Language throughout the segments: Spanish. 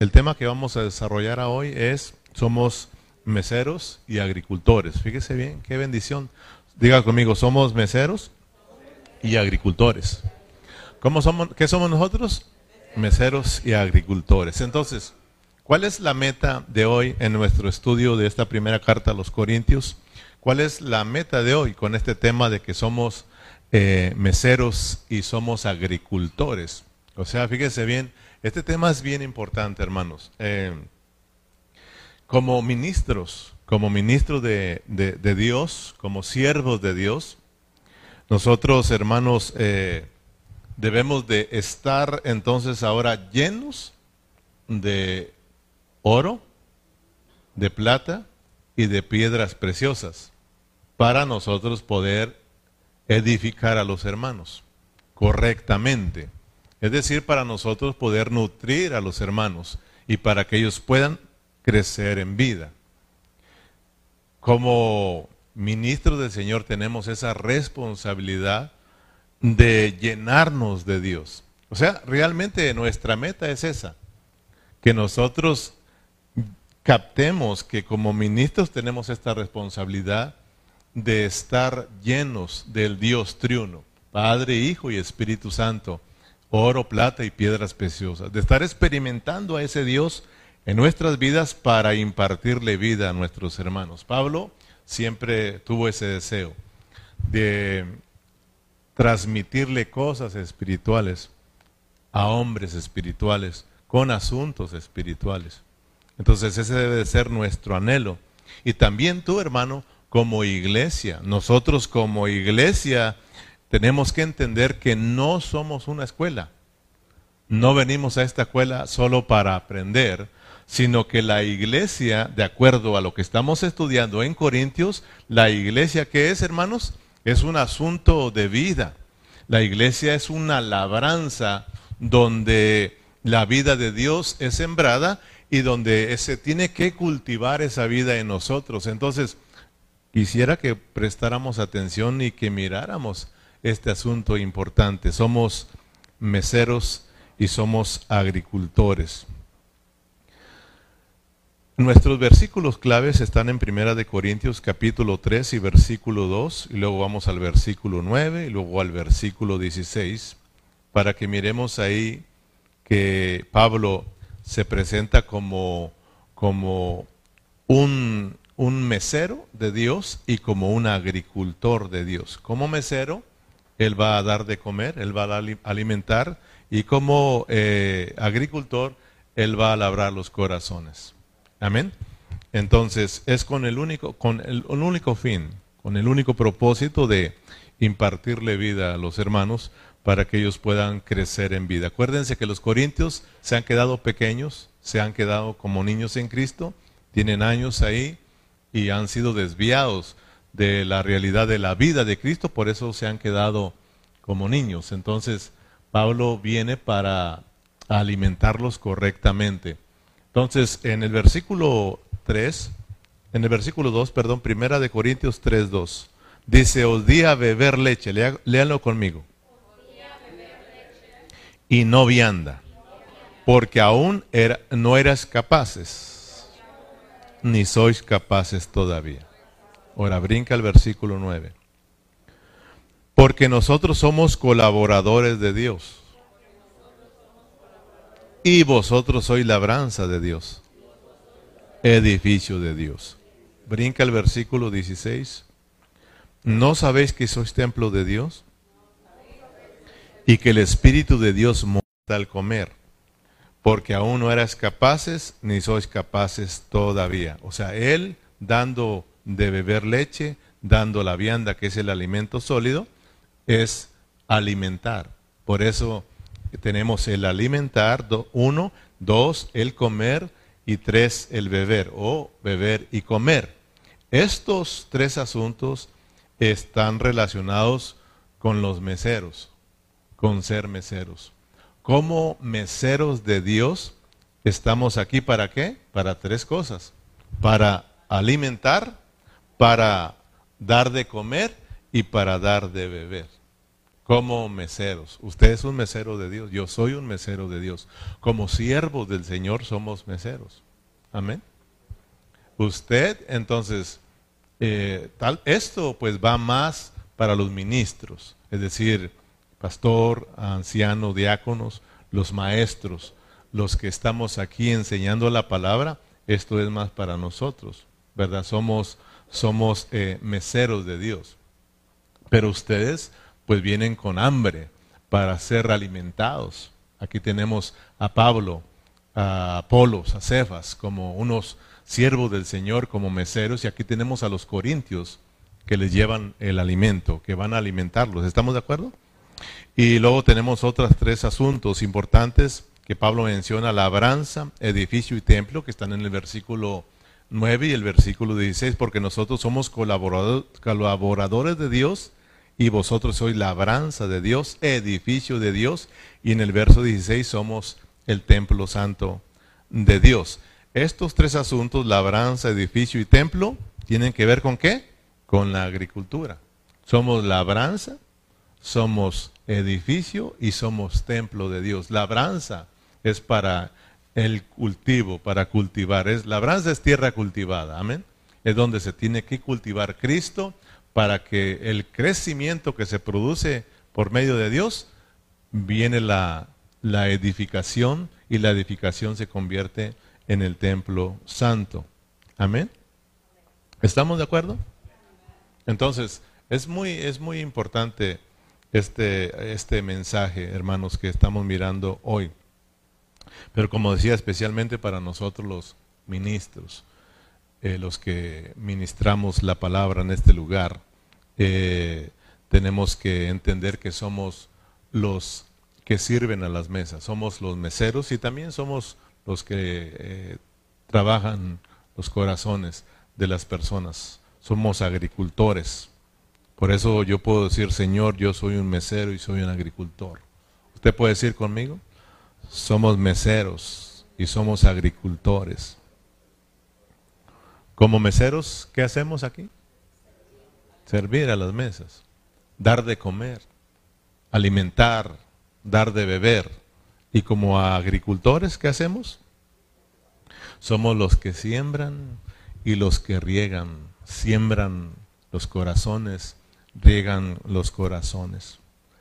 El tema que vamos a desarrollar hoy es, somos meseros y agricultores. Fíjese bien, qué bendición. Diga conmigo, somos meseros y agricultores. ¿Cómo somos, ¿Qué somos nosotros? Meseros y agricultores. Entonces, ¿cuál es la meta de hoy en nuestro estudio de esta primera carta a los Corintios? ¿Cuál es la meta de hoy con este tema de que somos eh, meseros y somos agricultores? O sea, fíjese bien, este tema es bien importante, hermanos. Eh, como ministros, como ministros de, Dios, como siervos de Dios, nosotros, hermanos, eh, debemos de estar entonces ahora llenos de oro, de plata y de piedras preciosas para nosotros poder edificar a los hermanos correctamente. Es decir, para nosotros poder nutrir a los hermanos y para que ellos puedan crecer en vida. Como ministros del Señor tenemos esa responsabilidad de llenarnos de Dios. O sea, realmente nuestra meta es esa, que nosotros captemos que como ministros tenemos esta responsabilidad de estar llenos del Dios triuno, Padre, Hijo y Espíritu Santo, oro, plata y piedras preciosas, de estar experimentando a ese Dios en nuestras vidas para impartirle vida a nuestros hermanos. Pablo siempre tuvo ese deseo de transmitirle cosas espirituales a hombres espirituales con asuntos espirituales. Entonces ese debe de ser nuestro anhelo. Y también tú, hermano, como iglesia, nosotros como iglesia tenemos que entender que no somos una escuela. No venimos a esta escuela solo para aprender, sino que la iglesia, de acuerdo a lo que estamos estudiando en Corintios, la iglesia que es, hermanos, es un asunto de vida. La iglesia es una labranza donde la vida de Dios es sembrada y donde se tiene que cultivar esa vida en nosotros. Entonces, quisiera que prestáramos atención y que miráramos este asunto importante. Somos meseros y somos agricultores. Nuestros versículos claves están en Primera de Corintios capítulo 3 y versículo 2, y luego vamos al versículo 9 y luego al versículo 16, para que miremos ahí que Pablo se presenta como, como un, un mesero de Dios y como un agricultor de Dios. Como mesero, él va a dar de comer, Él va a alimentar y como eh, agricultor, Él va a labrar los corazones. Amén. Entonces, es con el único, con el, único fin, con el único propósito de impartirle vida a los hermanos para que ellos puedan crecer en vida. Acuérdense que los corintios se han quedado pequeños, se han quedado como niños en Cristo, tienen años ahí y han sido desviados de la realidad de la vida de Cristo, por eso se han quedado como niños. Entonces, Pablo viene para alimentarlos correctamente. Entonces, en el versículo 3, en el versículo 2, perdón, primera de Corintios 3, 2, dice, os di a beber leche, léanlo conmigo. Y no vianda, porque aún era, no eras capaces, ni sois capaces todavía. Ahora brinca el versículo 9. Porque nosotros somos colaboradores de Dios. Y vosotros sois labranza de Dios. Edificio de Dios. Brinca el versículo 16. ¿No sabéis que sois templo de Dios? Y que el Espíritu de Dios mora al comer. Porque aún no eras capaces, ni sois capaces todavía. O sea, Él dando de beber leche, dando la vianda, que es el alimento sólido, es alimentar. Por eso tenemos el alimentar, uno, dos, el comer y tres, el beber, o beber y comer. Estos tres asuntos están relacionados con los meseros, con ser meseros. Como meseros de Dios, estamos aquí para qué? Para tres cosas. Para alimentar, para dar de comer y para dar de beber. como meseros. Usted es un mesero de Dios, yo soy un mesero de Dios. Como siervos del Señor somos meseros. Amén. Usted, entonces, eh, tal, esto pues va más para los ministros, es decir, pastor, anciano, diáconos, los maestros, los que estamos aquí enseñando la palabra, esto es más para nosotros, ¿verdad? Somos, somos eh, meseros de Dios. Pero ustedes pues vienen con hambre para ser alimentados. Aquí tenemos a Pablo, a Apolos, a Cefas, como unos siervos del Señor, como meseros, y aquí tenemos a los corintios que les llevan el alimento, que van a alimentarlos. ¿Estamos de acuerdo? Y luego tenemos otros tres asuntos importantes que Pablo menciona, labranza, edificio y templo, que están en el versículo 9 y el versículo 16, porque nosotros somos colaboradores de Dios y vosotros sois labranza de Dios, edificio de Dios, y en el verso 16 somos el templo santo de Dios. Estos tres asuntos, labranza, edificio y templo, tienen que ver con qué? Con la agricultura. Somos labranza, somos edificio y somos templo de Dios. Labranza es para el cultivo, para cultivar. Es, labranza es tierra cultivada, amén. Es donde se tiene que cultivar Cristo para que el crecimiento que se produce por medio de Dios, viene la, la edificación y la edificación se convierte en el templo santo. Amén. ¿Estamos de acuerdo? Entonces, es muy, es muy importante este, este mensaje, hermanos, que estamos mirando hoy. Pero como decía, especialmente para nosotros los ministros, eh, los que ministramos la palabra en este lugar, eh, tenemos que entender que somos los que sirven a las mesas, somos los meseros y también somos los que eh, trabajan los corazones de las personas, somos agricultores. Por eso yo puedo decir, Señor, yo soy un mesero y soy un agricultor. ¿Usted puede decir conmigo? Somos meseros y somos agricultores. Como meseros, ¿qué hacemos aquí? Servir a las mesas, dar de comer, alimentar, dar de beber. Y como agricultores, ¿qué hacemos? Somos los que siembran y los que riegan, siembran los corazones, riegan los corazones.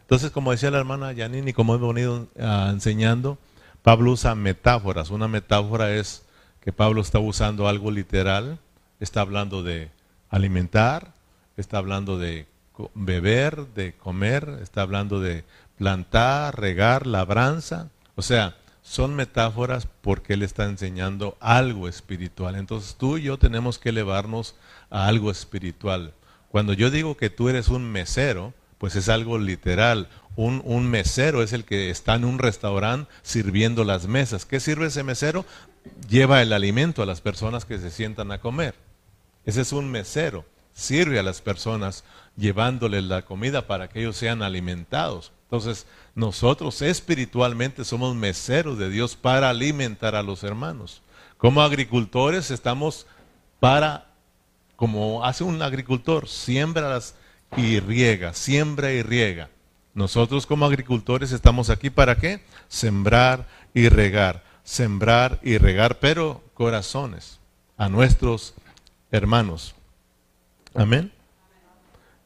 Entonces, como decía la hermana Yanini, como hemos venido ah, enseñando, Pablo usa metáforas. Una metáfora es que Pablo está usando algo literal, está hablando de alimentar, está hablando de beber, de comer, está hablando de plantar, regar, labranza. O sea, son metáforas porque él está enseñando algo espiritual. Entonces tú y yo tenemos que elevarnos a algo espiritual. Cuando yo digo que tú eres un mesero, pues es algo literal. Un, mesero es el que está en un restaurante sirviendo las mesas. ¿Qué sirve ese mesero? Lleva el alimento a las personas que se sientan a comer. Ese es un mesero. Sirve a las personas llevándoles la comida para que ellos sean alimentados. Entonces, nosotros espiritualmente somos meseros de Dios para alimentar a los hermanos. Como agricultores estamos para, como hace un agricultor, siembra las y riega, siembra y riega. Nosotros como agricultores estamos aquí para qué? Sembrar y regar, sembrar y regar, pero corazones a nuestros hermanos. Amén.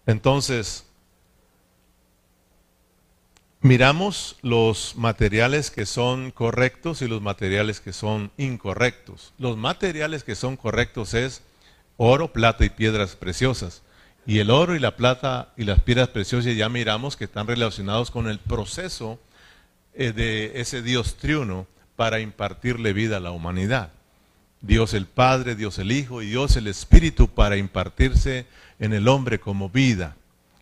Entonces, miramos los materiales que son correctos y los materiales que son incorrectos. Los materiales que son correctos es oro, plata y piedras preciosas. Y el oro y la plata y las piedras preciosas ya miramos que están relacionados con el proceso eh, de ese Dios triuno para impartirle vida a la humanidad. Dios el Padre, Dios el Hijo y Dios el Espíritu para impartirse en el hombre como vida.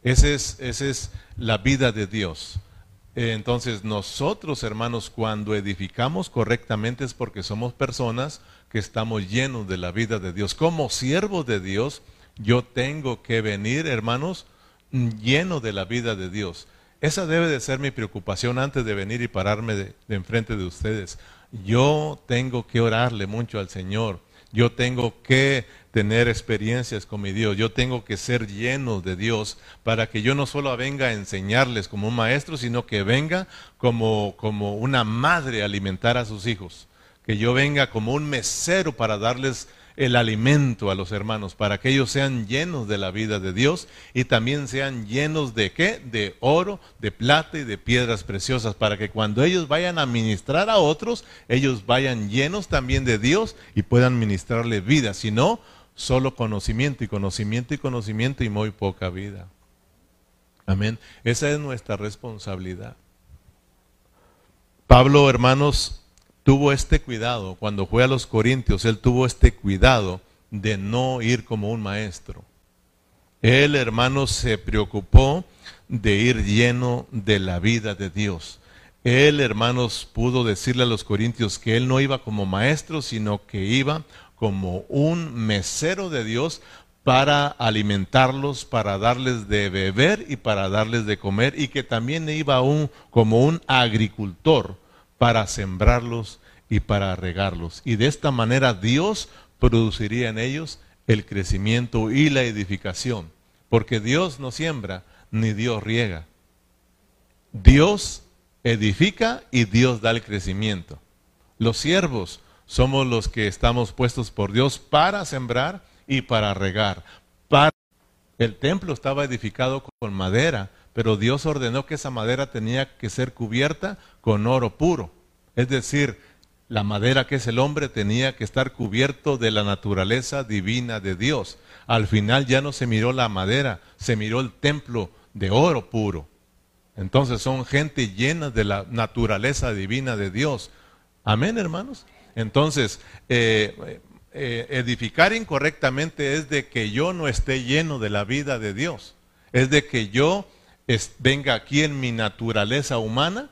Esa es, esa es la vida de Dios. Eh, entonces nosotros, hermanos, cuando edificamos correctamente es porque somos personas que estamos llenos de la vida de Dios. Como siervos de Dios, yo tengo que venir, hermanos, lleno de la vida de Dios. Esa debe de ser mi preocupación antes de venir y pararme de, enfrente de ustedes. Yo tengo que orarle mucho al Señor. Yo tengo que tener experiencias con mi Dios. Yo tengo que ser lleno de Dios para que yo no solo venga a enseñarles como un maestro, sino que venga como, como una madre a alimentar a sus hijos. Que yo venga como un mesero para darles el alimento a los hermanos, para que ellos sean llenos de la vida de Dios y también sean llenos de qué? De oro, de plata y de piedras preciosas, para que cuando ellos vayan a ministrar a otros, ellos vayan llenos también de Dios y puedan ministrarle vida, si no, solo conocimiento y conocimiento y conocimiento y muy poca vida. Amén. Esa es nuestra responsabilidad. Pablo, hermanos, tuvo este cuidado, cuando fue a los Corintios, él tuvo este cuidado de no ir como un maestro. Él, hermano, se preocupó de ir lleno de la vida de Dios. Él, hermanos, pudo decirle a los corintios que él no iba como maestro, sino que iba como un mesero de Dios para alimentarlos, para darles de beber y para darles de comer, y que también iba un, como un agricultor para sembrarlos y para regarlos. Y de esta manera Dios produciría en ellos el crecimiento y la edificación. Porque Dios no siembra ni Dios riega. Dios edifica y Dios da el crecimiento. Los siervos somos los que estamos puestos por Dios para sembrar y para regar. Para... El templo estaba edificado con madera, pero Dios ordenó que esa madera tenía que ser cubierta con oro puro. Es decir, la madera que es el hombre tenía que estar cubierto de la naturaleza divina de Dios. Al final ya no se miró la madera, se miró el templo de oro puro. Entonces son gente llena de la naturaleza divina de Dios. Amén, hermanos. Entonces, eh, eh, edificar incorrectamente es de que yo no esté lleno de la vida de Dios. Es de que yo venga aquí en mi naturaleza humana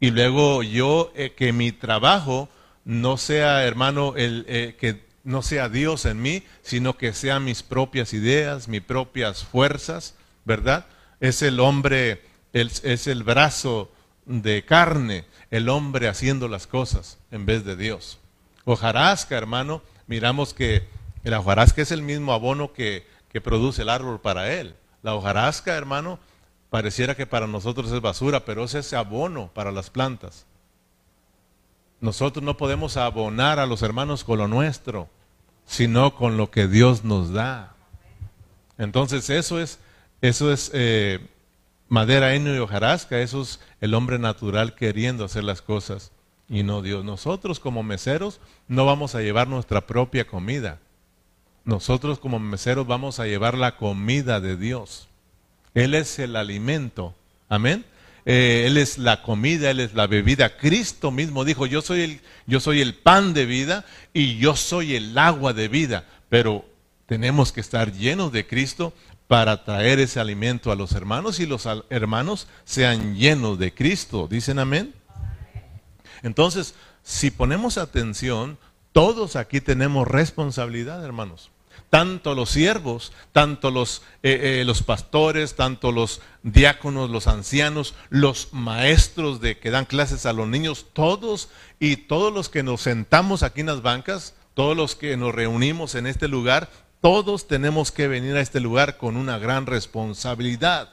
y luego yo, eh, que mi trabajo no sea, hermano, eh, que no sea Dios en mí, sino que sean mis propias ideas, mis propias fuerzas, ¿verdad? Es el hombre, es el brazo de carne, el hombre haciendo las cosas en vez de Dios. Hojarasca, hermano, miramos que la hojarasca es el mismo abono que, que produce el árbol para él. La hojarasca, hermano, Pareciera que para nosotros es basura, pero es ese abono para las plantas. Nosotros no podemos abonar a los hermanos con lo nuestro, sino con lo que Dios nos da. Entonces eso es, eso es eh, madera, heno y hojarasca, eso es el hombre natural queriendo hacer las cosas y no Dios. Nosotros como meseros no vamos a llevar nuestra propia comida. Nosotros como meseros vamos a llevar la comida de Dios. Él es el alimento. Amén. Eh, él es la comida, Él es la bebida. Cristo mismo dijo, yo soy, el, yo soy el pan de vida y yo soy el agua de vida. Pero tenemos que estar llenos de Cristo para traer ese alimento a los hermanos y los hermanos sean llenos de Cristo. ¿Dicen amén? Entonces, si ponemos atención, todos aquí tenemos responsabilidad, hermanos tanto los siervos, tanto los, eh, eh, los pastores, tanto los diáconos, los ancianos, los maestros de que dan clases a los niños, todos y todos los que nos sentamos aquí en las bancas, todos los que nos reunimos en este lugar, todos tenemos que venir a este lugar con una gran responsabilidad.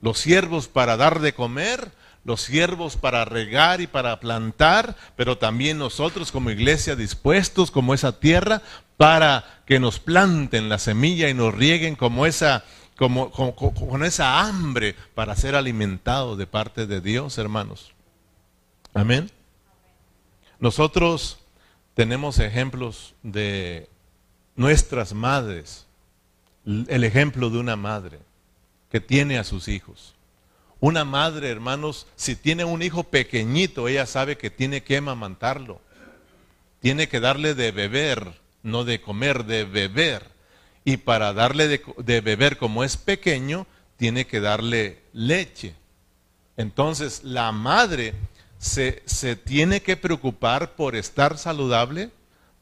Los siervos para dar de comer, los siervos para regar y para plantar, pero también nosotros como iglesia dispuestos como esa tierra para que nos planten la semilla y nos rieguen como esa, como, con esa hambre para ser alimentados de parte de Dios, hermanos. Amén. Nosotros tenemos ejemplos de nuestras madres, el ejemplo de una madre que tiene a sus hijos. Una madre, hermanos, si tiene un hijo pequeñito, ella sabe que tiene que amamantarlo. Tiene que darle de beber, no de comer, de beber. Y para darle de, beber como es pequeño, tiene que darle leche. Entonces, la madre se, se tiene que preocupar por estar saludable,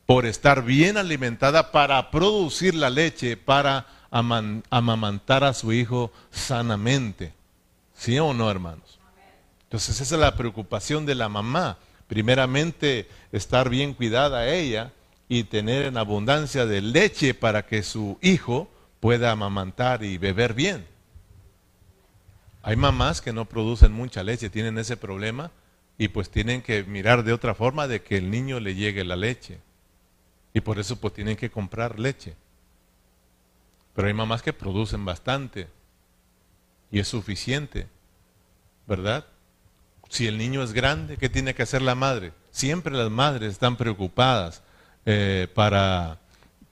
por estar bien alimentada, para producir la leche, para amamantar a su hijo sanamente. ¿Sí o no, hermanos? Entonces esa es la preocupación de la mamá. Primeramente, estar bien cuidada ella y tener en abundancia de leche para que su hijo pueda amamantar y beber bien. Hay mamás que no producen mucha leche, tienen ese problema y pues tienen que mirar de otra forma de que el niño le llegue la leche. Y por eso pues tienen que comprar leche. Pero hay mamás que producen bastante y es suficiente, ¿verdad? Si el niño es grande, ¿qué tiene que hacer la madre? Siempre las madres están preocupadas eh, para,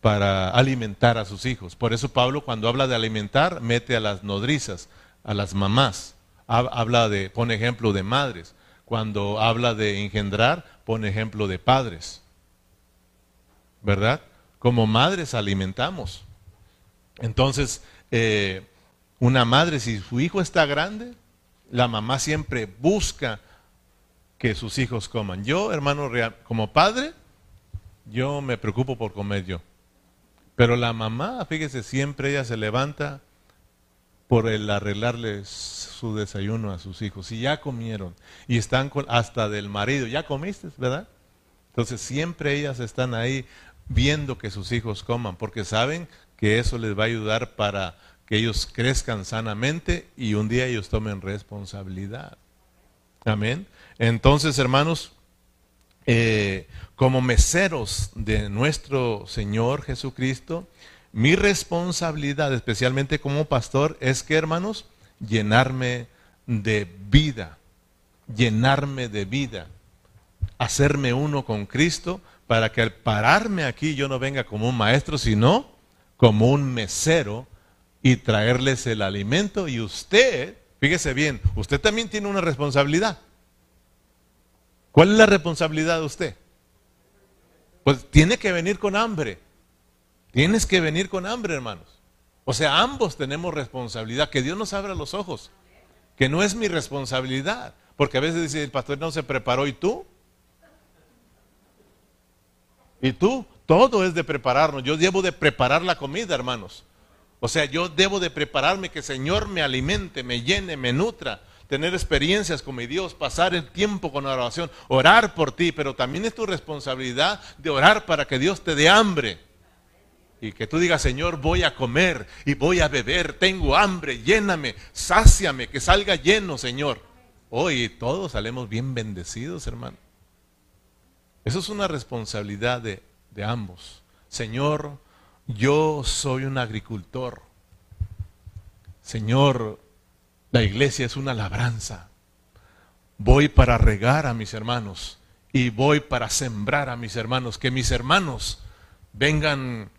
para alimentar a sus hijos. Por eso Pablo cuando habla de alimentar, mete a las nodrizas, a las mamás. Habla de, pone ejemplo de madres. Cuando habla de engendrar, pone ejemplo de padres. ¿Verdad? Como madres alimentamos. Entonces, eh, una madre, si su hijo está grande, la mamá siempre busca que sus hijos coman. Yo, hermano como padre, yo me preocupo por comer yo. Pero la mamá, fíjese, siempre ella se levanta por el arreglarles su desayuno a sus hijos. Y ya comieron. Y están con, hasta del marido. Ya comiste, ¿verdad? Entonces siempre ellas están ahí viendo que sus hijos coman, porque saben que eso les va a ayudar para que ellos crezcan sanamente y un día ellos tomen responsabilidad. Amén. Entonces, hermanos, eh, como meseros de nuestro Señor Jesucristo, mi responsabilidad, especialmente como pastor, es que, hermanos, llenarme de vida, llenarme de vida, hacerme uno con Cristo, para que al pararme aquí yo no venga como un maestro, sino como un mesero y traerles el alimento. Y usted, fíjese bien, usted también tiene una responsabilidad. ¿Cuál es la responsabilidad de usted? Pues tiene que venir con hambre. Tienes que venir con hambre, hermanos. O sea, ambos tenemos responsabilidad. Que Dios nos abra los ojos. Que no es mi responsabilidad. Porque a veces dice, el pastor no se preparó y tú. Y tú, todo es de prepararnos. Yo debo de preparar la comida, hermanos. O sea, yo debo de prepararme que el Señor me alimente, me llene, me nutra, tener experiencias con mi Dios, pasar el tiempo con oración, orar por ti, pero también es tu responsabilidad de orar para que Dios te dé hambre. Y que tú digas, Señor, voy a comer y voy a beber, tengo hambre, lléname, sáciame, que salga lleno, Señor. Hoy todos salemos bien bendecidos, hermano. Eso es una responsabilidad de, de ambos. Señor, yo soy un agricultor. Señor, la iglesia es una labranza. Voy para regar a mis hermanos y voy para sembrar a mis hermanos. Que mis hermanos vengan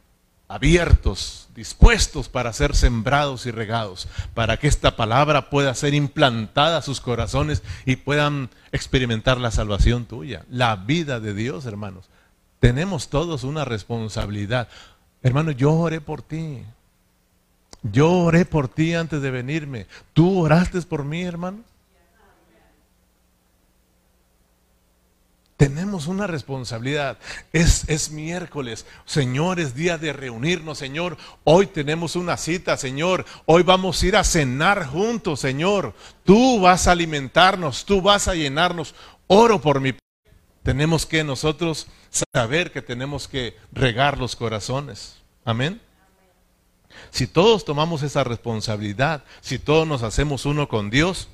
abiertos, dispuestos para ser sembrados y regados, para que esta palabra pueda ser implantada a sus corazones y puedan experimentar la salvación tuya, la vida de Dios, hermanos. Tenemos todos una responsabilidad. Hermano, yo oré por ti. Yo oré por ti antes de venirme. ¿Tú oraste por mí, hermano? Tenemos una responsabilidad. Es, es, miércoles. Señor, es día de reunirnos, Señor. Hoy tenemos una cita, Señor. Hoy vamos a ir a cenar juntos, Señor. Tú vas a alimentarnos, tú vas a llenarnos. Oro por mi. Tenemos que nosotros saber que tenemos que regar los corazones. Amén. Si todos tomamos esa responsabilidad, si todos nos hacemos uno con Dios,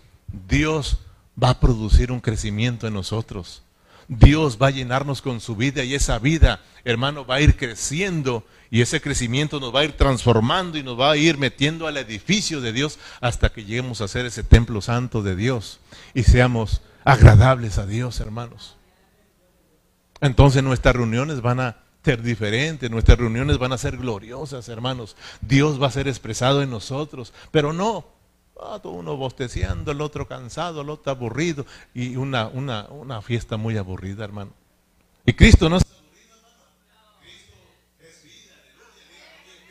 Dios va a producir un crecimiento en nosotros. Dios va a llenarnos con su vida y esa vida, hermano, va a ir creciendo y ese crecimiento nos va a ir transformando y nos va a ir metiendo al edificio de Dios hasta que lleguemos a ser ese templo santo de Dios y seamos agradables a Dios, hermanos. Entonces nuestras reuniones van a ser diferentes, nuestras reuniones van a ser gloriosas, hermanos. Dios va a ser expresado en nosotros, pero no Ah, uno bosteciendo, el otro cansado, el otro aburrido y una, una, una fiesta muy aburrida, hermano. Y Cristo no es.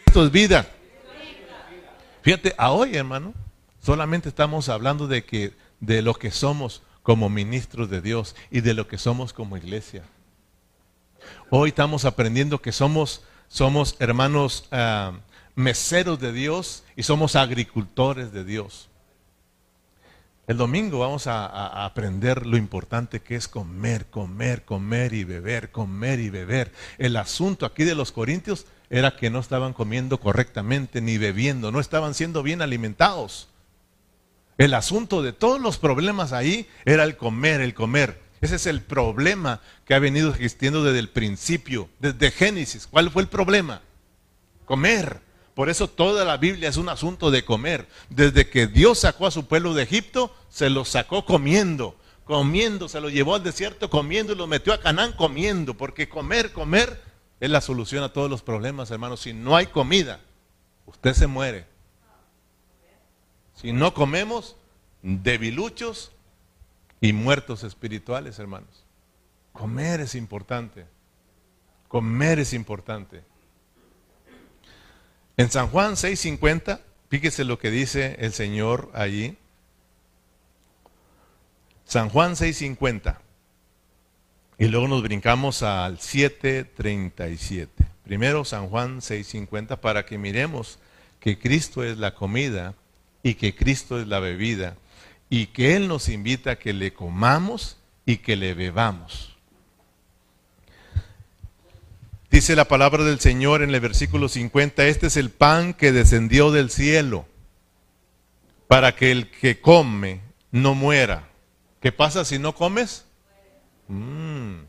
Cristo es vida, Cristo es vida. Fíjate, a hoy, hermano, solamente estamos hablando de que de lo que somos como ministros de Dios y de lo que somos como iglesia. Hoy estamos aprendiendo que somos, somos hermanos uh, meseros de Dios y somos agricultores de Dios. El domingo vamos a, a, aprender lo importante que es comer, comer, comer y beber, comer y beber. El asunto aquí de los corintios era que no estaban comiendo correctamente ni bebiendo, no estaban siendo bien alimentados. El asunto de todos los problemas ahí era el comer, el comer. Ese es el problema que ha venido existiendo desde el principio, desde Génesis. ¿Cuál fue el problema? Comer. Por eso toda la Biblia es un asunto de comer. Desde que Dios sacó a su pueblo de Egipto, se lo sacó comiendo. Comiendo, se lo llevó al desierto comiendo lo metió a Canaán comiendo. Porque comer, comer es la solución a todos los problemas, hermanos. Si no hay comida, usted se muere. Si no comemos, debiluchos y muertos espirituales, hermanos. Comer es importante. Comer es importante. En San Juan 6:50, fíjese lo que dice el Señor allí. San Juan 6:50. Y luego nos brincamos al 7:37. Primero San Juan 6:50 para que miremos que Cristo es la comida y que Cristo es la bebida y que Él nos invita a que le comamos y que le bebamos. Dice la palabra del Señor en el versículo 50, este es el pan que descendió del cielo para que el que come no muera. ¿Qué pasa si no comes? Mm.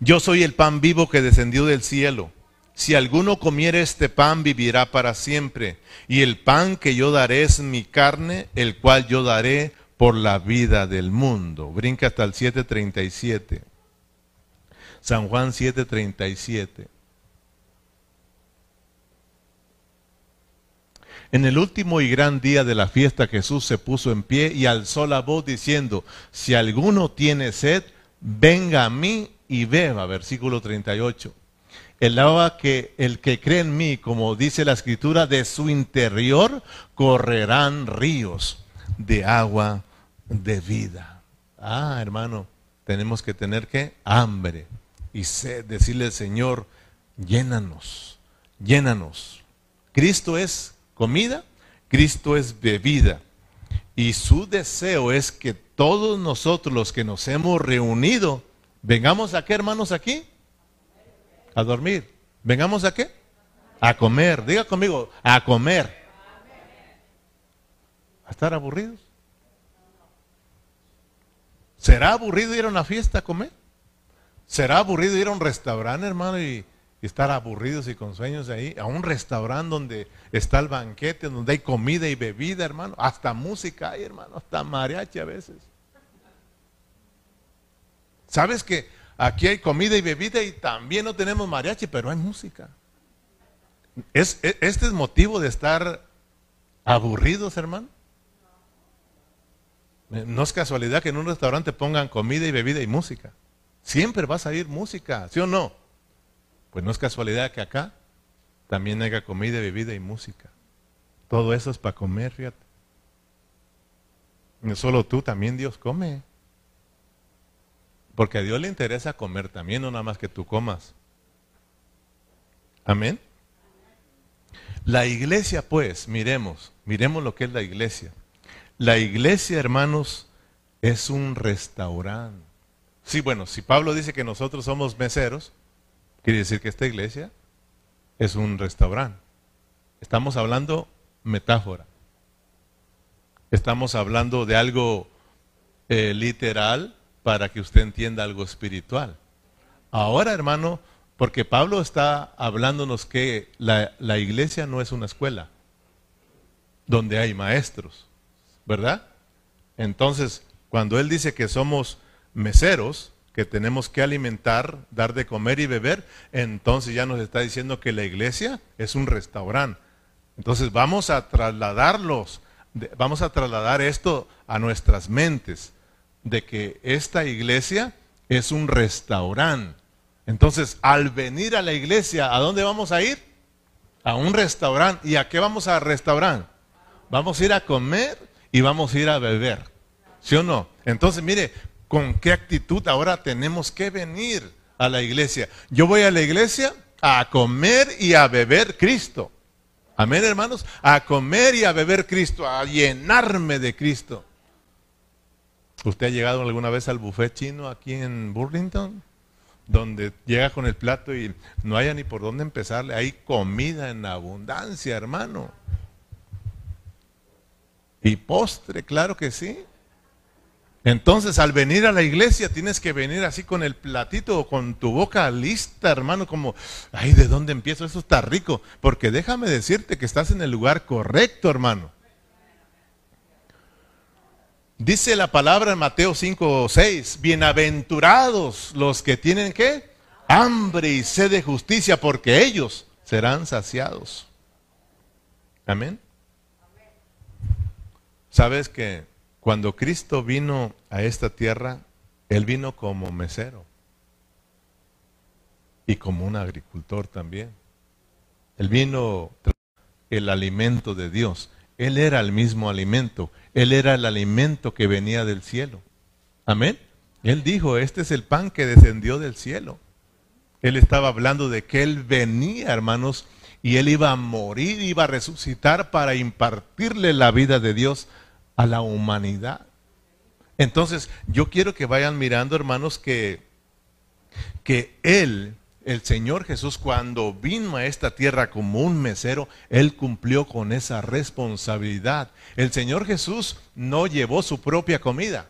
Yo soy el pan vivo que descendió del cielo. Si alguno comiere este pan, vivirá para siempre. Y el pan que yo daré es mi carne, el cual yo daré por la vida del mundo. Brinca hasta el 737. San Juan 737. En el último y gran día de la fiesta Jesús se puso en pie y alzó la voz diciendo, si alguno tiene sed, venga a mí y beba. Versículo 38. El agua que el que cree en mí, como dice la escritura, de su interior correrán ríos de agua de vida. Ah, hermano, tenemos que tener que hambre y sed, decirle al Señor, llénanos, llénanos. Cristo es comida, Cristo es bebida. Y su deseo es que todos nosotros los que nos hemos reunido, vengamos a qué hermanos aquí? A dormir. ¿Vengamos a qué? A comer. Diga conmigo, a comer. ¿A estar aburridos? ¿Será aburrido ir a una fiesta a comer? ¿Será aburrido ir a un restaurante, hermano, y, estar aburridos y con sueños ahí, a un restaurante donde está el banquete, donde hay comida y bebida, hermano, hasta música hay, hermano, hasta mariachi a veces. ¿Sabes que aquí hay comida y bebida y también no tenemos mariachi, pero hay música? ¿Es, e, ¿Este es motivo de estar aburridos, hermano? No es casualidad que en un restaurante pongan comida y bebida y música. Siempre va a salir música, ¿sí o no? Pues no es casualidad que acá también haya comida, bebida y música. Todo eso es para comer, fíjate. No solo tú, también Dios come. Porque a Dios le interesa comer también, no nada más que tú comas. Amén. La iglesia, pues, miremos, miremos lo que es la iglesia. La iglesia, hermanos, es un restaurante. Sí, bueno, si Pablo dice que nosotros somos meseros, Quiere decir que esta iglesia es un restaurante. Estamos hablando metáfora. Estamos hablando de algo eh, literal para que usted entienda algo espiritual. Ahora, hermano, porque Pablo está hablándonos que la, iglesia no es una escuela donde hay maestros, ¿verdad? Entonces, cuando él dice que somos meseros, que tenemos que alimentar, dar de comer y beber, entonces ya nos está diciendo que la iglesia es un restaurante. Entonces vamos a trasladarlos, vamos a trasladar esto a nuestras mentes, de que esta iglesia es un restaurante. Entonces, al venir a la iglesia, ¿a dónde vamos a ir? A un restaurante. ¿Y a qué vamos a restaurar? Vamos a ir a comer y vamos a ir a beber. ¿Sí o no? Entonces, mire, con qué actitud ahora tenemos que venir a la iglesia. Yo voy a la iglesia a comer y a beber Cristo. Amén, hermanos. A comer y a beber Cristo, a llenarme de Cristo. ¿Usted ha llegado alguna vez al buffet chino aquí en Burlington? Donde llega con el plato y no haya ni por dónde empezarle. Hay comida en abundancia, hermano. Y postre, claro que sí. Entonces, al venir a la iglesia, tienes que venir así con el platito o con tu boca lista, hermano, como, ay, ¿de dónde empiezo? Eso está rico. Porque déjame decirte que estás en el lugar correcto, hermano. Dice la palabra en Mateo 5 o 6, bienaventurados los que tienen qué? Hambre y sed de justicia, porque ellos serán saciados. Amén. ¿Sabes que cuando Cristo vino a esta tierra, Él vino como mesero y como un agricultor también. Él vino el alimento de Dios. Él era el mismo alimento. Él era el alimento que venía del cielo. Amén. Él dijo, este es el pan que descendió del cielo. Él estaba hablando de que Él venía, hermanos, y Él iba a morir, iba a resucitar para impartirle la vida de Dios a la humanidad. Entonces, yo quiero que vayan mirando, hermanos, que, que Él, el Señor Jesús, cuando vino a esta tierra como un mesero, Él cumplió con esa responsabilidad. El Señor Jesús no llevó su propia comida.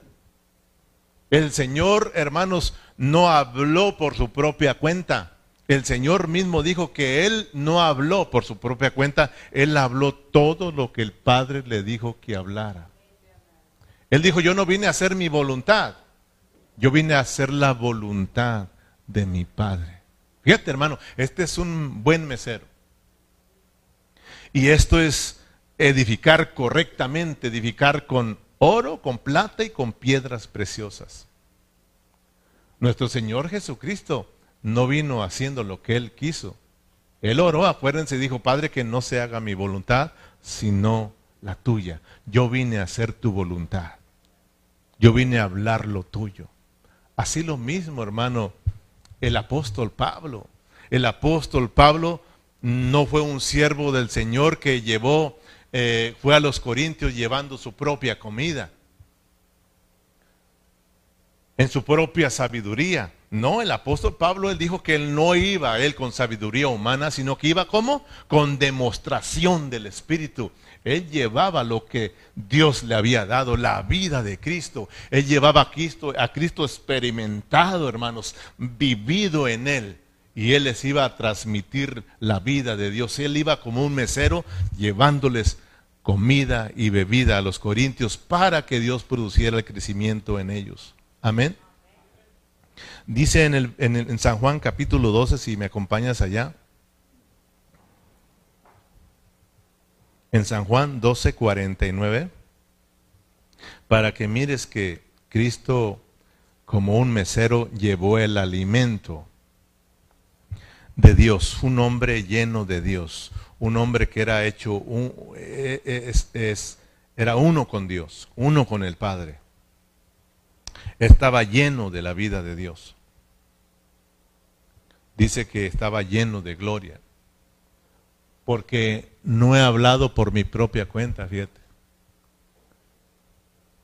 El Señor, hermanos, no habló por su propia cuenta. El Señor mismo dijo que Él no habló por su propia cuenta, Él habló todo lo que el Padre le dijo que hablara. Él dijo, yo no vine a hacer mi voluntad, yo vine a hacer la voluntad de mi Padre. Fíjate hermano, este es un buen mesero. Y esto es edificar correctamente, edificar con oro, con plata y con piedras preciosas. Nuestro Señor Jesucristo no vino haciendo lo que Él quiso. Él oró, acuérdense, dijo, Padre, que no se haga mi voluntad, sino la tuya. Yo vine a hacer tu voluntad. Yo vine a hablar lo tuyo. Así lo mismo, hermano, el apóstol Pablo. El apóstol Pablo no fue un siervo del Señor que llevó, eh, fue a los corintios llevando su propia comida, en su propia sabiduría. No, el apóstol Pablo, él dijo que él no iba, él con sabiduría humana, sino que iba como con demostración del Espíritu. Él llevaba lo que Dios le había dado, la vida de Cristo. Él llevaba a Cristo, a Cristo experimentado, hermanos, vivido en Él. Y Él les iba a transmitir la vida de Dios. Él iba como un mesero llevándoles comida y bebida a los corintios para que Dios produciera el crecimiento en ellos. Amén. Dice en, en San Juan capítulo 12, si me acompañas allá. En San Juan 12:49, para que mires que Cristo como un mesero llevó el alimento de Dios, un hombre lleno de Dios, un hombre que era hecho, e, e, era uno con Dios, uno con el Padre. Estaba lleno de la vida de Dios. Dice que estaba lleno de gloria porque no he hablado por mi propia cuenta, fíjate.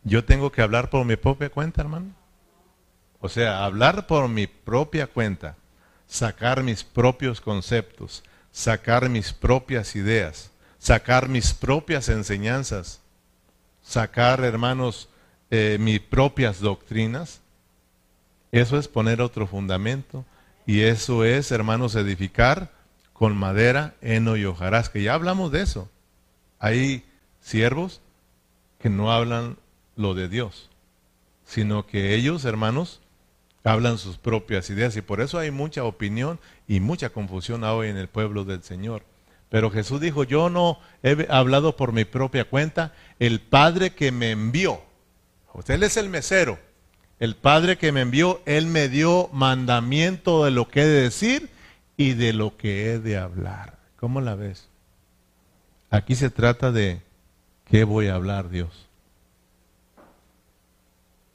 Yo tengo que hablar por mi propia cuenta, hermano. O sea, hablar por mi propia cuenta, sacar mis propios conceptos, sacar mis propias ideas, sacar mis propias enseñanzas, sacar, hermanos, eh, mis propias doctrinas. Eso es poner otro fundamento y eso es, hermanos, edificar con madera, heno y hojarasca. Ya hablamos de eso. Hay siervos que no hablan lo de Dios, sino que ellos, hermanos, hablan sus propias ideas y por eso hay mucha opinión y mucha confusión hoy en el pueblo del Señor. Pero Jesús dijo, yo no he hablado por mi propia cuenta, el Padre que me envió, usted es el mesero, el Padre que me envió, Él me dio mandamiento de lo que he de decir y de lo que he de hablar. ¿Cómo la ves? Aquí se trata de qué voy a hablar, Dios.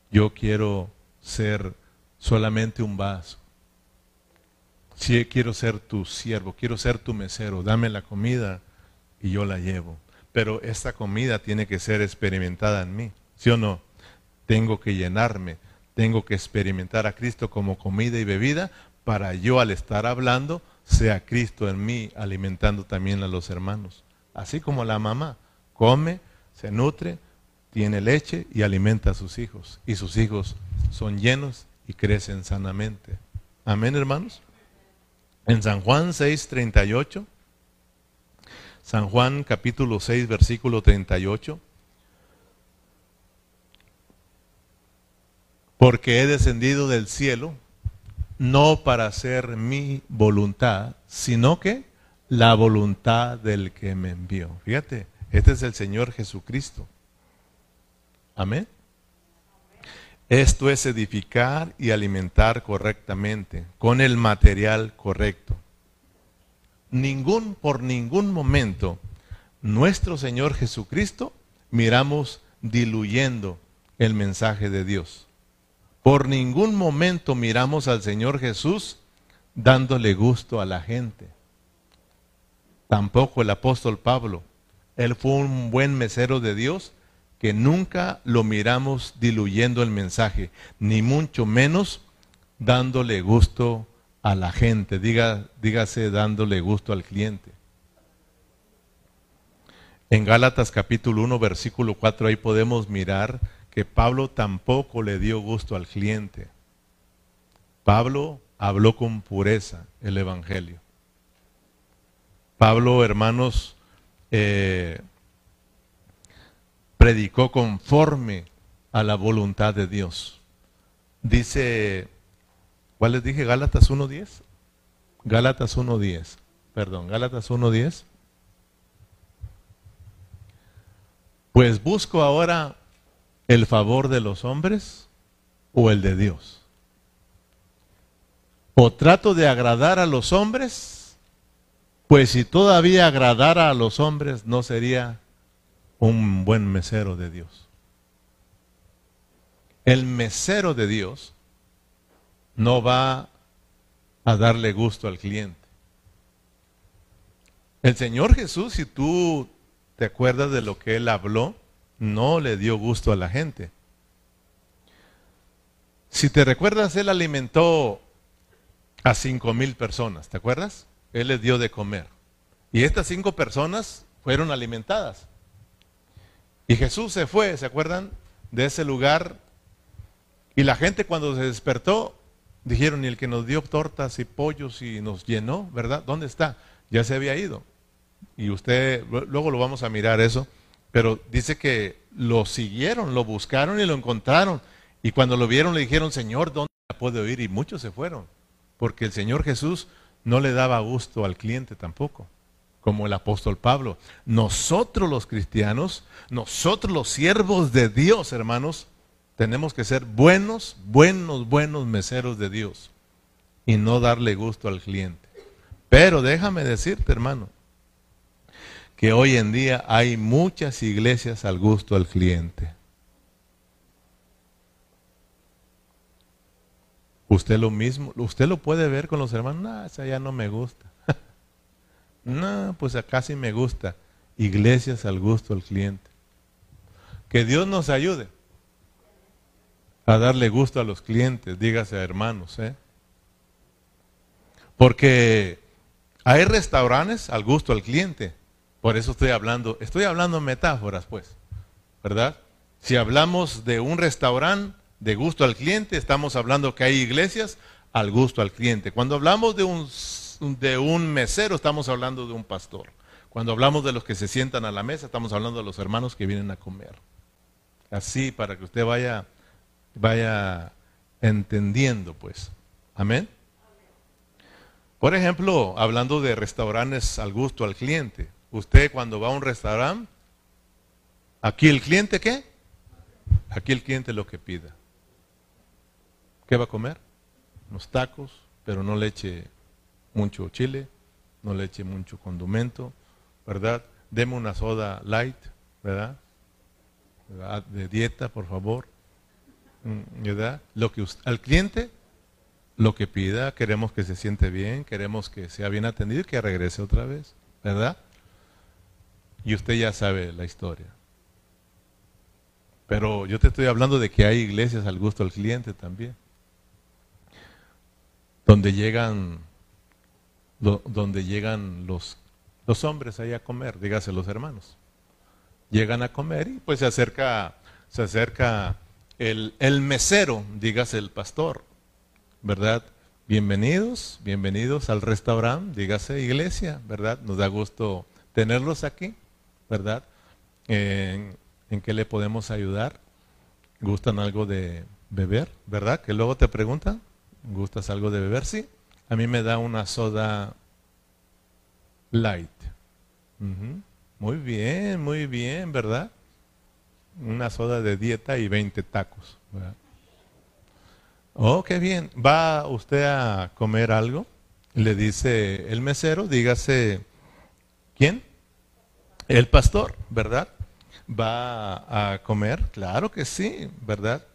Yo quiero ser solamente un vaso. Si quiero ser tu siervo, quiero ser tu mesero, dame la comida y yo la llevo. Pero esta comida tiene que ser experimentada en mí, ¿sí o no? Tengo que llenarme, tengo que experimentar a Cristo como comida y bebida para yo al estar hablando sea Cristo en mí alimentando también a los hermanos. Así como la mamá come, se nutre, tiene leche y alimenta a sus hijos. Y sus hijos son llenos y crecen sanamente. Amén, hermanos. En San Juan 6:38, San Juan capítulo 6, versículo 38. Porque he descendido del cielo no para hacer mi voluntad, sino que la voluntad del que me envió. Fíjate, este es el Señor Jesucristo. Amén. Esto es edificar y alimentar correctamente, con el material correcto. Ningún, por ningún momento, nuestro Señor Jesucristo miramos diluyendo el mensaje de Dios. Por ningún momento miramos al Señor Jesús dándole gusto a la gente. Tampoco el apóstol Pablo. Él fue un buen mesero de Dios que nunca lo miramos diluyendo el mensaje, ni mucho menos dándole gusto a la gente, dígase dándole gusto al cliente. En Gálatas capítulo 1, versículo 4, ahí podemos mirar que Pablo tampoco le dio gusto al cliente. Pablo habló con pureza el Evangelio. Pablo, hermanos, eh, predicó conforme a la voluntad de Dios. Dice, ¿cuál les dije? Gálatas 1.10. Gálatas 1.10. Perdón, Gálatas 1.10. Pues busco ahora el favor de los hombres o el de Dios? ¿O trato de agradar a los hombres? Pues si todavía agradara a los hombres, no sería un buen mesero de Dios. El mesero de Dios no va a darle gusto al cliente. El Señor Jesús, si tú te acuerdas de lo que Él habló, no le dio gusto a la gente. Si te recuerdas, él alimentó a cinco mil personas, ¿te acuerdas? Él les dio de comer. Y estas cinco personas fueron alimentadas. Y Jesús se fue, ¿se acuerdan? De ese lugar. Y la gente cuando se despertó, dijeron, y el que nos dio tortas y pollos y nos llenó, ¿verdad? ¿Dónde está? Ya se había ido. Y usted, luego lo vamos a mirar eso. Pero dice que lo siguieron, lo buscaron y lo encontraron. Y cuando lo vieron le dijeron, Señor, ¿dónde la puede oír? Y muchos se fueron. Porque el Señor Jesús no le daba gusto al cliente tampoco, como el apóstol Pablo. Nosotros los cristianos, nosotros los siervos de Dios, hermanos, tenemos que ser buenos, buenos, buenos meseros de Dios y no darle gusto al cliente. Pero déjame decirte, hermano, que hoy en día hay muchas iglesias al gusto del cliente. Usted lo mismo, usted lo puede ver con los hermanos, no, esa ya no me gusta. no, pues acá sí me gusta. Iglesias al gusto del cliente. Que Dios nos ayude a darle gusto a los clientes, dígase a hermanos, ¿eh? Porque hay restaurantes al gusto del cliente. Por eso estoy hablando, estoy hablando en metáforas, pues, ¿verdad? Si hablamos de un restaurante de gusto al cliente, estamos hablando que hay iglesias al gusto al cliente. Cuando hablamos de un, de un mesero, estamos hablando de un pastor. Cuando hablamos de los que se sientan a la mesa, estamos hablando de los hermanos que vienen a comer. Así, para que usted vaya, vaya entendiendo, pues. Amén. Por ejemplo, hablando de restaurantes al gusto al cliente, Usted cuando va a un restaurante, aquí el cliente qué? Aquí el cliente lo que pida. ¿Qué va a comer? Unos tacos, pero no le eche mucho chile, no le eche mucho condimento, ¿verdad? Deme una soda light, ¿verdad? De dieta, por favor. Mm, ¿Verdad? Lo que al cliente lo que pida, queremos que se siente bien, queremos que sea bien atendido y que regrese otra vez, ¿verdad? Y usted ya sabe la historia. Pero yo te estoy hablando de que hay iglesias al gusto del cliente también, donde llegan, donde llegan los, los hombres ahí a comer, dígase los hermanos. Llegan a comer y pues se acerca, se acerca el, el mesero, dígase el pastor, ¿verdad? Bienvenidos, bienvenidos al restaurante, dígase iglesia, ¿verdad? Nos da gusto tenerlos aquí, ¿verdad? ¿En, qué le podemos ayudar? ¿Gustan algo de beber, verdad? Que luego te preguntan, ¿gustas algo de beber? Sí. A mí me da una soda light. Muy bien, muy bien, ¿verdad? Una soda de dieta y 20 tacos. Oh, qué bien. ¿Va usted a comer algo? Le dice el mesero, dígase, ¿quién? El pastor, ¿verdad? ¿Va a comer? Claro que sí, ¿verdad?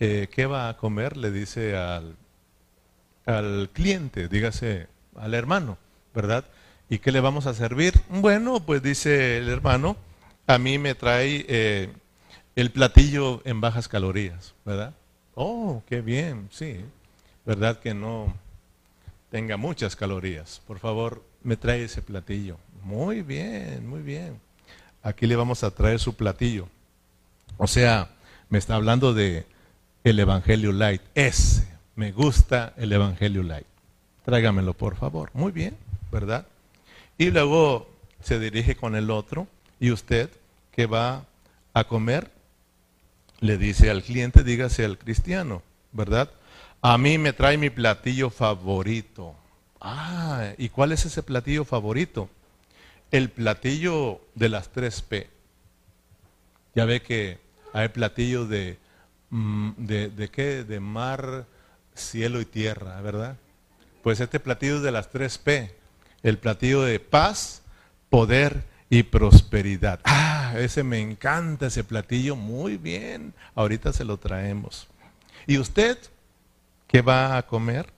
Eh, ¿Qué va a comer? Le dice al, al cliente, dígase al hermano, ¿verdad? ¿Y qué le vamos a servir? Bueno, pues dice el hermano, a mí me trae eh, el platillo en bajas calorías, ¿verdad? Oh, qué bien, sí. ¿Verdad que no tenga muchas calorías? Por favor, me trae ese platillo. Muy bien, muy bien. Aquí le vamos a traer su platillo. O sea, me está hablando de el Evangelio Light. Ese, me gusta el Evangelio Light. Tráigamelo, por favor. Muy bien, ¿verdad? Y luego se dirige con el otro y usted que va a comer le dice al cliente, dígase al cristiano, ¿verdad? A mí me trae mi platillo favorito. Ah, ¿y cuál es ese platillo favorito? El platillo de las tres P. Ya ve que hay platillo de, mm, de, de qué? De mar, cielo y tierra, ¿verdad? Pues este platillo de las tres P. El platillo de paz, poder y prosperidad. Ah, ese me encanta, ese platillo, muy bien, ahorita se lo traemos. ¿Y usted qué va a comer?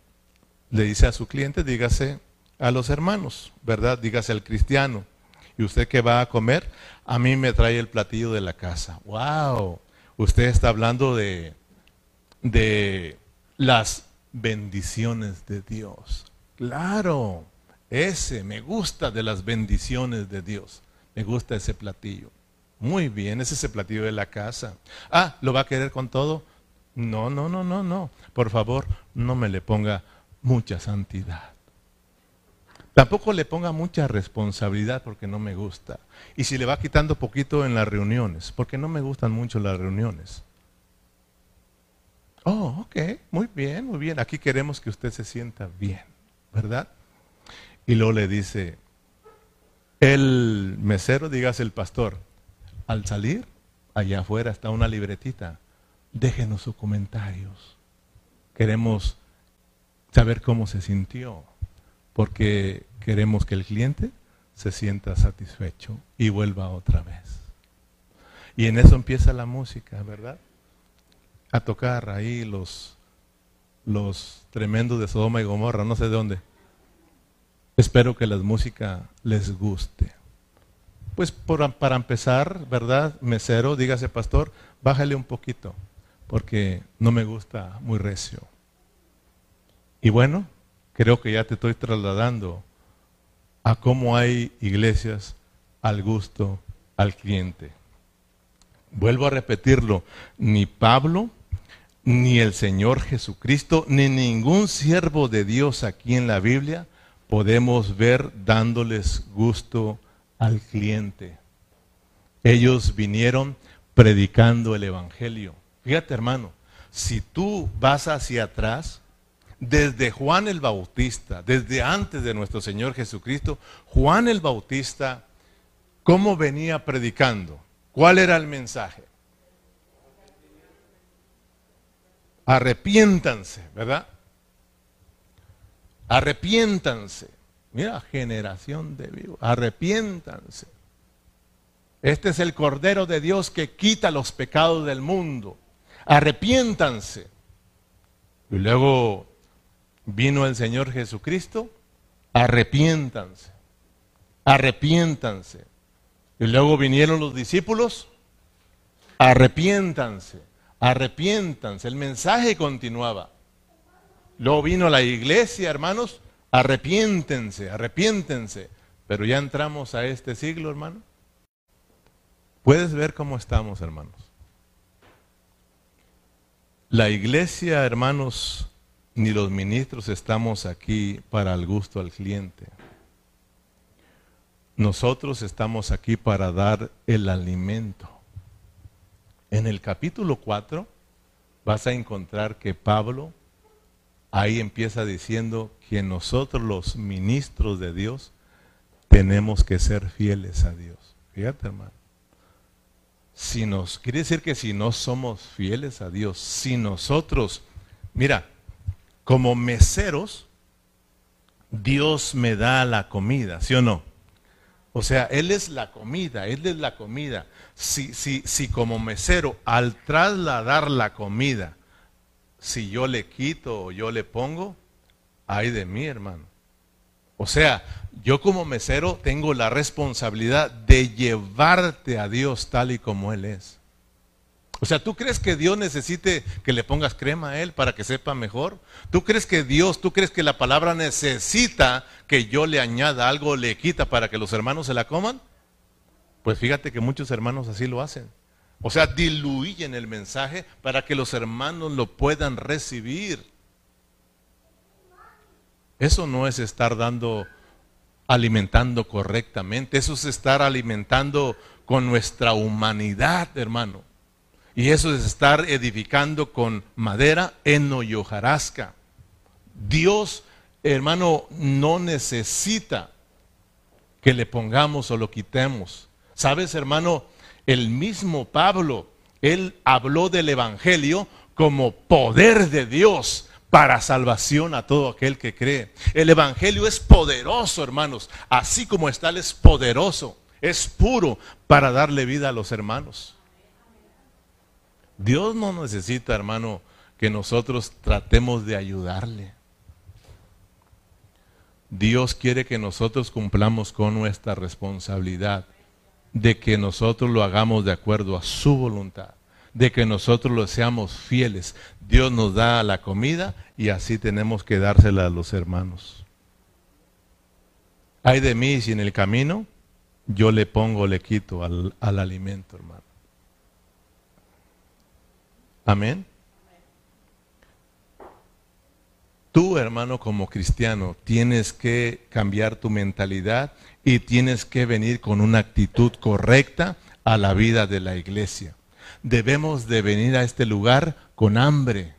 Le dice a su cliente, dígase a los hermanos, ¿verdad? Dígase al cristiano. ¿Y usted qué va a comer? A mí me trae el platillo de la casa. ¡Wow! Usted está hablando de, de las bendiciones de Dios. Claro. Ese, me gusta de las bendiciones de Dios. Me gusta ese platillo. Muy bien, es ese platillo de la casa. Ah, ¿lo va a querer con todo? No, no, no, no, no. Por favor, no me le ponga mucha santidad. Tampoco le ponga mucha responsabilidad porque no me gusta. Y si le va quitando poquito en las reuniones, porque no me gustan mucho las reuniones. Oh, ok, muy bien, muy bien. Aquí queremos que usted se sienta bien, ¿verdad? Y luego le dice, el mesero, digas el pastor, al salir, allá afuera está una libretita, déjenos sus comentarios. Queremos saber cómo se sintió, porque queremos que el cliente se sienta satisfecho y vuelva otra vez. Y en eso empieza la música, ¿verdad? A tocar ahí los, los tremendos de Sodoma y Gomorra, no sé de dónde. Espero que la música les guste. Pues para empezar, ¿verdad? Mesero, dígase pastor, bájale un poquito, porque no me gusta muy recio. Y bueno, creo que ya te estoy trasladando a cómo hay iglesias al gusto al cliente. Vuelvo a repetirlo, ni Pablo, ni el Señor Jesucristo, ni ningún siervo de Dios aquí en la Biblia podemos ver dándoles gusto al cliente. Ellos vinieron predicando el Evangelio. Fíjate hermano, si tú vas hacia atrás, desde Juan el Bautista, desde antes de nuestro Señor Jesucristo, Juan el Bautista, ¿cómo venía predicando? ¿Cuál era el mensaje? Arrepiéntanse, ¿verdad? Arrepiéntanse. Mira, generación de vivos. Arrepiéntanse. Este es el Cordero de Dios que quita los pecados del mundo. Arrepiéntanse. Y luego vino el Señor Jesucristo. Arrepiéntanse. Arrepiéntanse. Y luego vinieron los discípulos, arrepiéntanse, arrepiéntanse. El mensaje continuaba. Luego vino la iglesia, hermanos, arrepiéntense, arrepiéntense. Pero ya entramos a este siglo, hermano. Puedes ver cómo estamos, hermanos. La iglesia, hermanos, ni los ministros estamos aquí para el gusto al cliente. Nosotros estamos aquí para dar el alimento. En el capítulo 4 vas a encontrar que Pablo ahí empieza diciendo que nosotros los ministros de Dios tenemos que ser fieles a Dios. Fíjate, hermano. Si nos quiere decir que si no somos fieles a Dios, si nosotros, mira, como meseros, Dios me da la comida, ¿sí o no? O sea, Él es la comida, Él es la comida. Si, si, si como mesero, al trasladar la comida, si yo le quito o yo le pongo, ay de mí, hermano. O sea, yo como mesero tengo la responsabilidad de llevarte a Dios tal y como Él es. O sea, ¿tú crees que Dios necesite que le pongas crema a Él para que sepa mejor? ¿Tú crees que Dios, tú crees que la palabra necesita que yo le añada algo, le quita para que los hermanos se la coman? Pues fíjate que muchos hermanos así lo hacen. O sea, diluyen el mensaje para que los hermanos lo puedan recibir. Eso no es estar dando, alimentando correctamente, eso es estar alimentando con nuestra humanidad, hermano. Y eso es estar edificando con madera, heno y hojarasca. Dios, hermano, no necesita que le pongamos o lo quitemos. ¿Sabes, hermano? El mismo Pablo, él habló del Evangelio como poder de Dios para salvación a todo aquel que cree. El Evangelio es poderoso, hermanos, así como está, él es poderoso, es puro para darle vida a los hermanos. Dios no necesita, hermano, que nosotros tratemos de ayudarle. Dios quiere que nosotros cumplamos con nuestra responsabilidad, de que nosotros lo hagamos de acuerdo a su voluntad de que nosotros lo seamos fieles. Dios nos da la comida y así tenemos que dársela a los hermanos. Hay de mí si en el camino yo le pongo, le quito al, al alimento, hermano. Amén. Tú, hermano, como cristiano, tienes que cambiar tu mentalidad y tienes que venir con una actitud correcta a la vida de la iglesia debemos de venir a este lugar con hambre,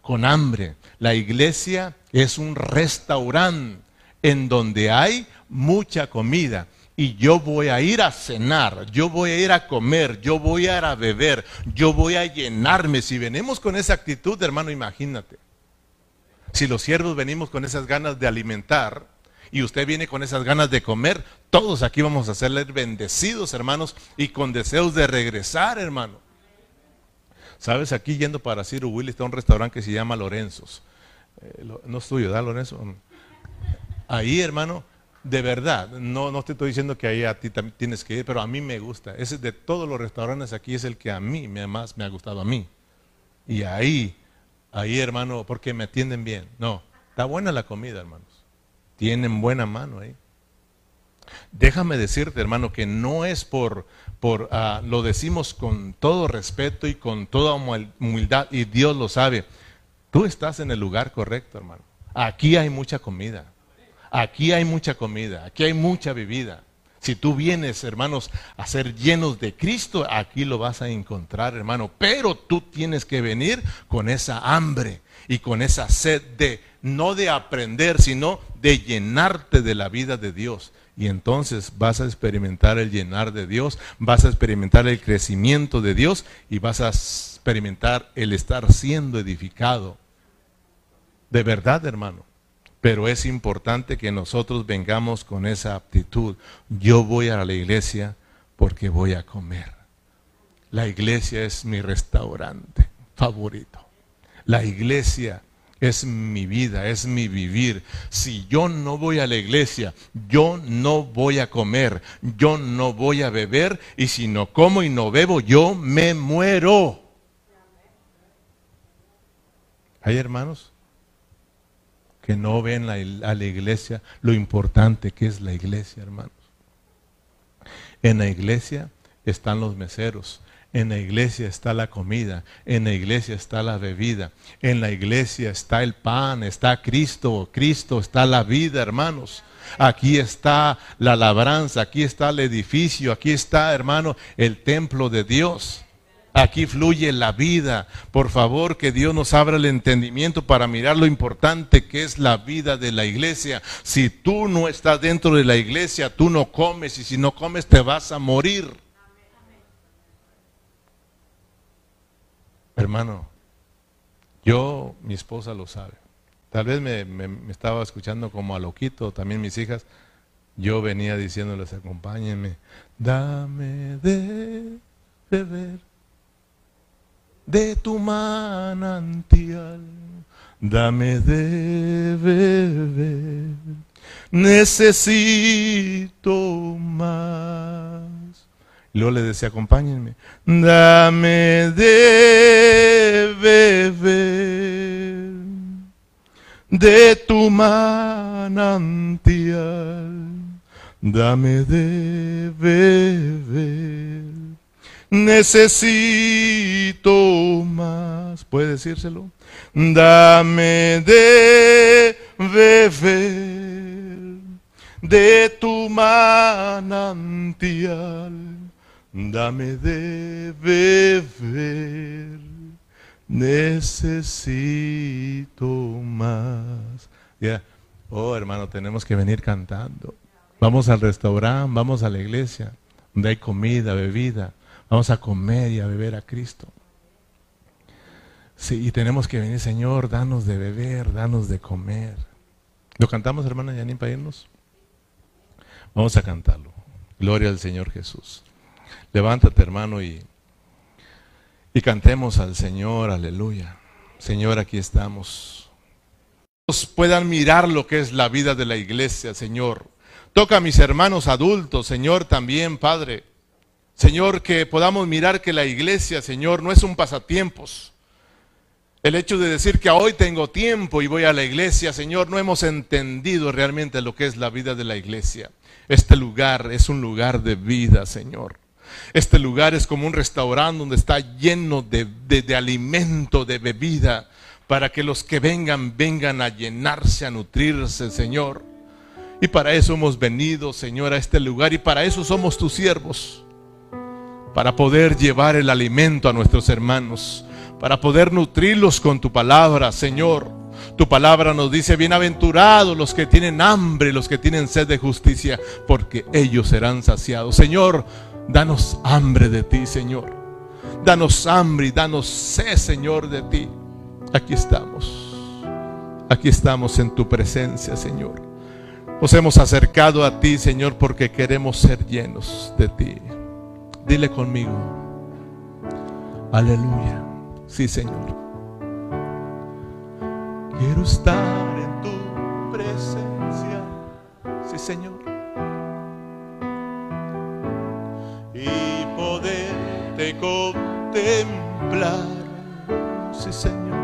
con hambre. La iglesia es un restaurante en donde hay mucha comida. Y yo voy a ir a cenar, yo voy a ir a comer, yo voy a ir a beber, yo voy a llenarme. Si venimos con esa actitud, hermano, imagínate. Si los siervos venimos con esas ganas de alimentar, y usted viene con esas ganas de comer, todos aquí vamos a serles bendecidos, hermanos, y con deseos de regresar, hermano. Sabes, aquí yendo para Ciro Willy está un restaurante que se llama Lorenzos. Eh, no es tuyo, ¿da Lorenzo? Ahí, hermano, de verdad, no, no te estoy diciendo que ahí a ti tienes que ir, pero a mí me gusta. Ese de todos los restaurantes aquí es el que a mí me, más me ha gustado a mí. Y ahí, ahí, hermano, porque me atienden bien. No, está buena la comida, hermanos. Tienen buena mano ahí. Déjame decirte, hermano, que no es por, por ah, lo decimos con todo respeto y con toda humildad, y Dios lo sabe. Tú estás en el lugar correcto, hermano. Aquí hay mucha comida. Aquí hay mucha comida. Aquí hay mucha bebida. Si tú vienes, hermanos, a ser llenos de Cristo, aquí lo vas a encontrar, hermano. Pero tú tienes que venir con esa hambre y con esa sed de, no de aprender, sino de llenarte de la vida de Dios. Y entonces vas a experimentar el llenar de Dios, vas a experimentar el crecimiento de Dios y vas a experimentar el estar siendo edificado. De verdad, hermano. Pero es importante que nosotros vengamos con esa aptitud. Yo voy a la iglesia porque voy a comer. La iglesia es mi restaurante favorito. La iglesia es mi vida, es mi vivir. Si yo no voy a la iglesia, yo no voy a comer, yo no voy a beber y si no como y no bebo, yo me muero. Hay hermanos que no ven a la iglesia lo importante que es la iglesia, hermanos. En la iglesia están los meseros, en la iglesia está la comida, en la iglesia está la bebida, en la iglesia está el pan, está Cristo, Cristo está la vida, hermanos. Aquí está la labranza, aquí está el edificio, aquí está, hermano, el templo de Dios. Aquí fluye la vida. Por favor, que Dios nos abra el entendimiento para mirar lo importante que es la vida de la iglesia. Si tú no estás dentro de la iglesia, tú no comes y si no comes te vas a morir. Hermano, yo, mi esposa lo sabe. Tal vez me, estaba escuchando como a loquito, también mis hijas. Yo venía diciéndoles, acompáñenme, dame de beber de tu manantial, dame de beber, necesito más. Y luego le decía, acompáñenme, dame de beber de tu manantial, dame de beber, necesito más. ¿Puede decírselo? Dame de beber de tu manantial dame de beber, necesito más. Oh, hermano, tenemos que venir cantando. Vamos al restaurante, vamos a la iglesia, donde hay comida, bebida. Vamos a comer y a beber a Cristo. Sí, y tenemos que venir, Señor, danos de beber, danos de comer. ¿Lo cantamos, hermana Yanin, para irnos? Vamos a cantarlo. Gloria al Señor Jesús. Levántate, hermano, y, y cantemos al Señor, aleluya. Señor, aquí estamos. Puedan mirar lo que es la vida de la iglesia, Señor. Toca a mis hermanos adultos, Señor, también, Padre. Señor, que podamos mirar que la iglesia, Señor, no es un pasatiempos. El hecho de decir que hoy tengo tiempo y voy a la iglesia, Señor, no hemos entendido realmente lo que es la vida de la iglesia. Este lugar es un lugar de vida, Señor. Este lugar es como un restaurante donde está lleno de, de, alimento, de bebida, para que los que vengan vengan a llenarse, a nutrirse, Señor. Y para eso hemos venido, Señor, a este lugar y para eso somos tus siervos. Para poder llevar el alimento a nuestros hermanos, para poder nutrirlos con tu palabra, Señor. Tu palabra nos dice, bienaventurados los que tienen hambre, los que tienen sed de justicia, porque ellos serán saciados. Señor, Danos hambre de ti, Señor. Danos hambre y danos sed, Señor, de ti. Aquí estamos. Aquí estamos en tu presencia, Señor. Nos hemos acercado a ti, Señor, porque queremos ser llenos de ti. Dile conmigo. Aleluya. Sí, Señor. Quiero estar en tu presencia. Sí, Señor. contemplar, sí Señor.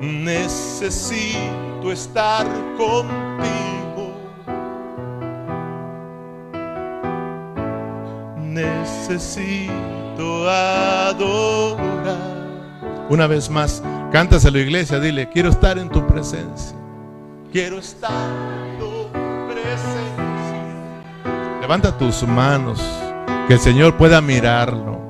Necesito estar contigo. Necesito adorar. Una vez más, cántaselo iglesia, dile, quiero estar en tu presencia. Quiero estar en tu presencia. Levanta tus manos. Que el Señor pueda mirarlo.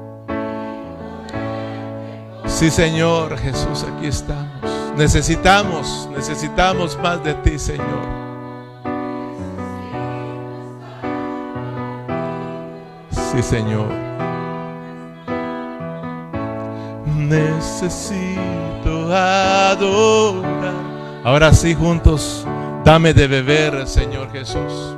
Sí, Señor Jesús, aquí estamos. Necesitamos, necesitamos más de ti, Señor. Sí, Señor. Necesito adorar. Ahora sí, juntos, dame de beber, Señor Jesús.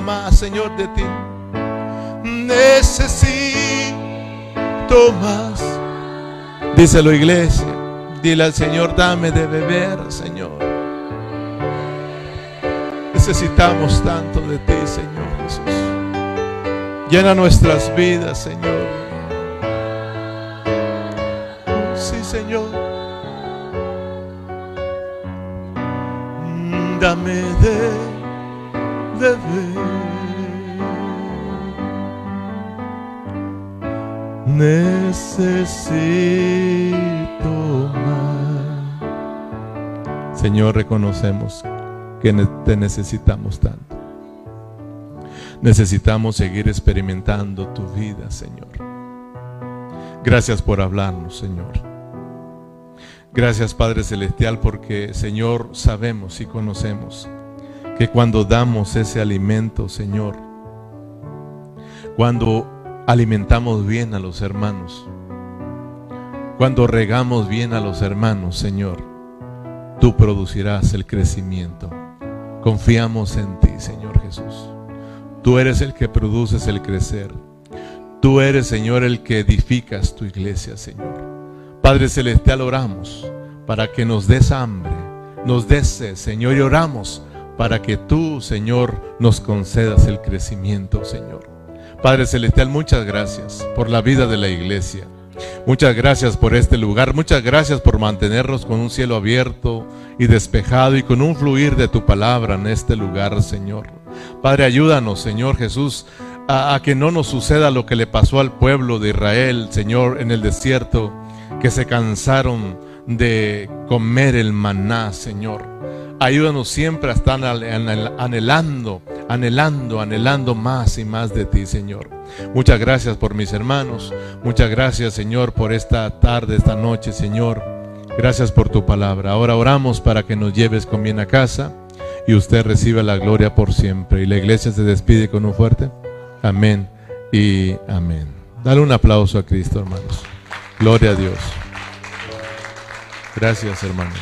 Más, Señor, de ti. Necesito más. Díselo, iglesia. Dile al Señor, dame de beber, Señor. Necesitamos tanto de ti, Señor Jesús. Llena nuestras vidas, Señor. Que te necesitamos tanto. Necesitamos seguir experimentando tu vida, Señor. Gracias por hablarnos, Señor. Gracias, Padre Celestial, porque, Señor, sabemos y conocemos que cuando damos ese alimento, Señor, cuando alimentamos bien a los hermanos, cuando regamos bien a los hermanos, Señor, tú producirás el crecimiento. Confiamos en ti, Señor Jesús. Tú eres el que produces el crecer. Tú eres, Señor, el que edificas tu iglesia, Señor. Padre Celestial, oramos para que nos des hambre, nos des sed, Señor, y oramos para que tú, Señor, nos concedas el crecimiento, Señor. Padre Celestial, muchas gracias por la vida de la iglesia. Muchas gracias por este lugar. Muchas gracias por mantenernos con un cielo abierto y despejado y con un fluir de tu palabra en este lugar, Señor. Padre, ayúdanos, Señor Jesús, a, que no nos suceda lo que le pasó al pueblo de Israel, Señor, en el desierto, que se cansaron de comer el maná, Señor. Ayúdanos siempre a estar anhel- anhel- anhelando, anhelando, anhelando más y más de ti, Señor. Muchas gracias por mis hermanos. Muchas gracias, Señor, por esta tarde, esta noche, Señor. Gracias por tu palabra. Ahora oramos para que nos lleves con bien a casa y usted reciba la gloria por siempre. Y la iglesia se despide con un fuerte amén y amén. Dale un aplauso a Cristo, hermanos. Gloria a Dios. Gracias, hermanos.